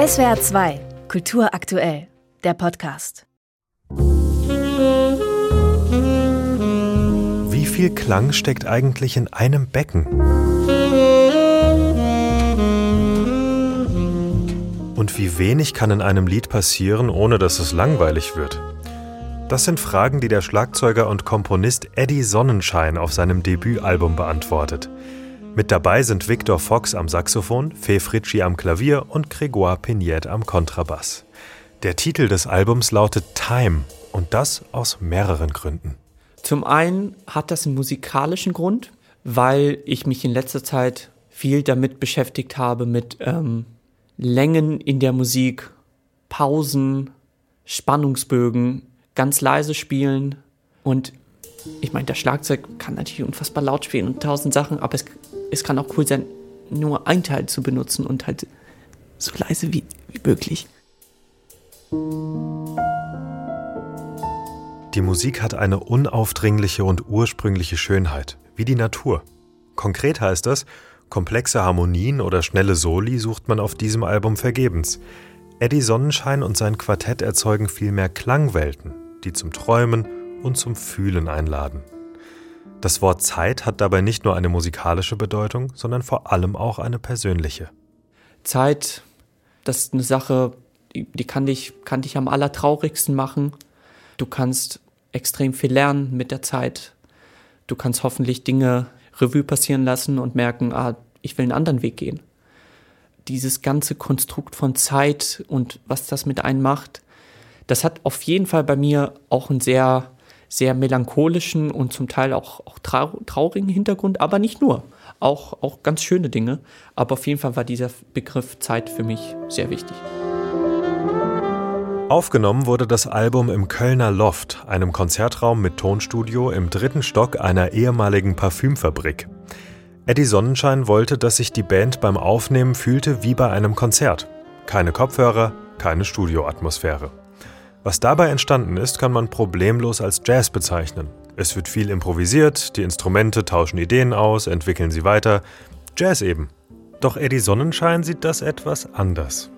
SWR 2, Kultur aktuell, der Podcast. Wie viel Klang steckt eigentlich in einem Becken? Und wie wenig kann in einem Lied passieren, ohne dass es langweilig wird? Das sind Fragen, die der Schlagzeuger und Komponist Eddie Sonnenschein auf seinem Debütalbum beantwortet. Mit dabei sind Victor Fox am Saxophon, Fee Fritschi am Klavier und Grégoire Pignette am Kontrabass. Der Titel des Albums lautet Time und das aus mehreren Gründen. Zum einen hat das einen musikalischen Grund, weil ich mich in letzter Zeit viel damit beschäftigt habe, mit ähm, Längen in der Musik, Pausen, Spannungsbögen, ganz leise spielen und ich meine, der Schlagzeug kann natürlich unfassbar laut spielen und tausend Sachen, aber es, es kann auch cool sein, nur ein Teil zu benutzen und halt so leise wie, wie möglich. Die Musik hat eine unaufdringliche und ursprüngliche Schönheit, wie die Natur. Konkret heißt das, komplexe Harmonien oder schnelle Soli sucht man auf diesem Album vergebens. Eddie Sonnenschein und sein Quartett erzeugen vielmehr Klangwelten, die zum Träumen und zum Fühlen einladen. Das Wort Zeit hat dabei nicht nur eine musikalische Bedeutung, sondern vor allem auch eine persönliche. Zeit, das ist eine Sache, die, kann, dich, kann dich am allertraurigsten machen. Du kannst extrem viel lernen mit der Zeit. Du kannst hoffentlich Dinge Revue passieren lassen und merken, ah, ich will einen anderen Weg gehen. Dieses ganze Konstrukt von Zeit und was das mit einem macht, das hat auf jeden Fall bei mir auch einen sehr sehr melancholischen und zum Teil auch, auch traurigen Hintergrund, aber nicht nur. Auch, auch ganz schöne Dinge. Aber auf jeden Fall war dieser Begriff Zeit für mich sehr wichtig. Aufgenommen wurde das Album im Kölner Loft, einem Konzertraum mit Tonstudio im dritten Stock einer ehemaligen Parfümfabrik. Eddie Sonnenschein wollte, dass sich die Band beim Aufnehmen fühlte wie bei einem Konzert. Keine Kopfhörer, keine Studioatmosphäre. Was dabei entstanden ist, kann man problemlos als Jazz bezeichnen. Es wird viel improvisiert, die Instrumente tauschen Ideen aus, entwickeln sie weiter. Jazz eben. Doch Eddie Sonnenschein sieht das etwas anders.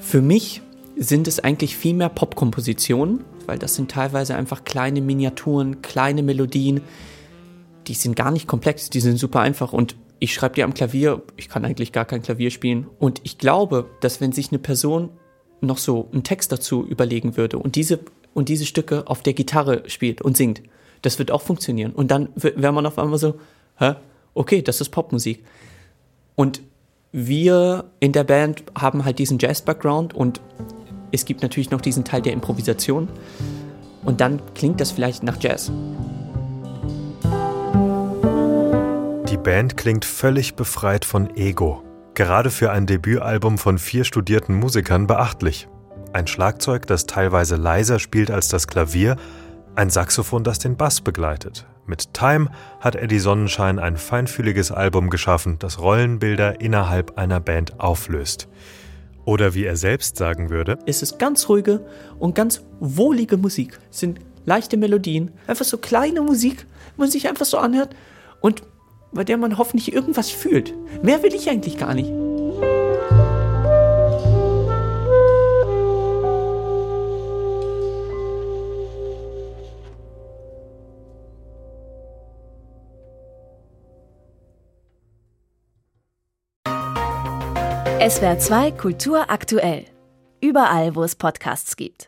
Für mich sind es eigentlich viel mehr Popkompositionen, weil das sind teilweise einfach kleine Miniaturen, kleine Melodien. Die sind gar nicht komplex, die sind super einfach und ich schreibe die am Klavier, ich kann eigentlich gar kein Klavier spielen. Und ich glaube, dass wenn sich eine Person noch so einen Text dazu überlegen würde und diese, und diese Stücke auf der Gitarre spielt und singt, das wird auch funktionieren. Und dann wäre man auf einmal so, hä? Okay, das ist Popmusik. Und wir in der Band haben halt diesen Jazz-Background und es gibt natürlich noch diesen Teil der Improvisation. Und dann klingt das vielleicht nach Jazz. Die Band klingt völlig befreit von Ego. Gerade für ein Debütalbum von vier studierten Musikern beachtlich. Ein Schlagzeug, das teilweise leiser spielt als das Klavier, ein Saxophon, das den Bass begleitet. Mit Time hat Eddie Sonnenschein ein feinfühliges Album geschaffen, das Rollenbilder innerhalb einer Band auflöst. Oder wie er selbst sagen würde: Es ist ganz ruhige und ganz wohlige Musik. Es sind leichte Melodien, einfach so kleine Musik, man sich einfach so anhört und bei der man hoffentlich irgendwas fühlt. Mehr will ich eigentlich gar nicht. SWR 2 Kultur aktuell. Überall, wo es Podcasts gibt.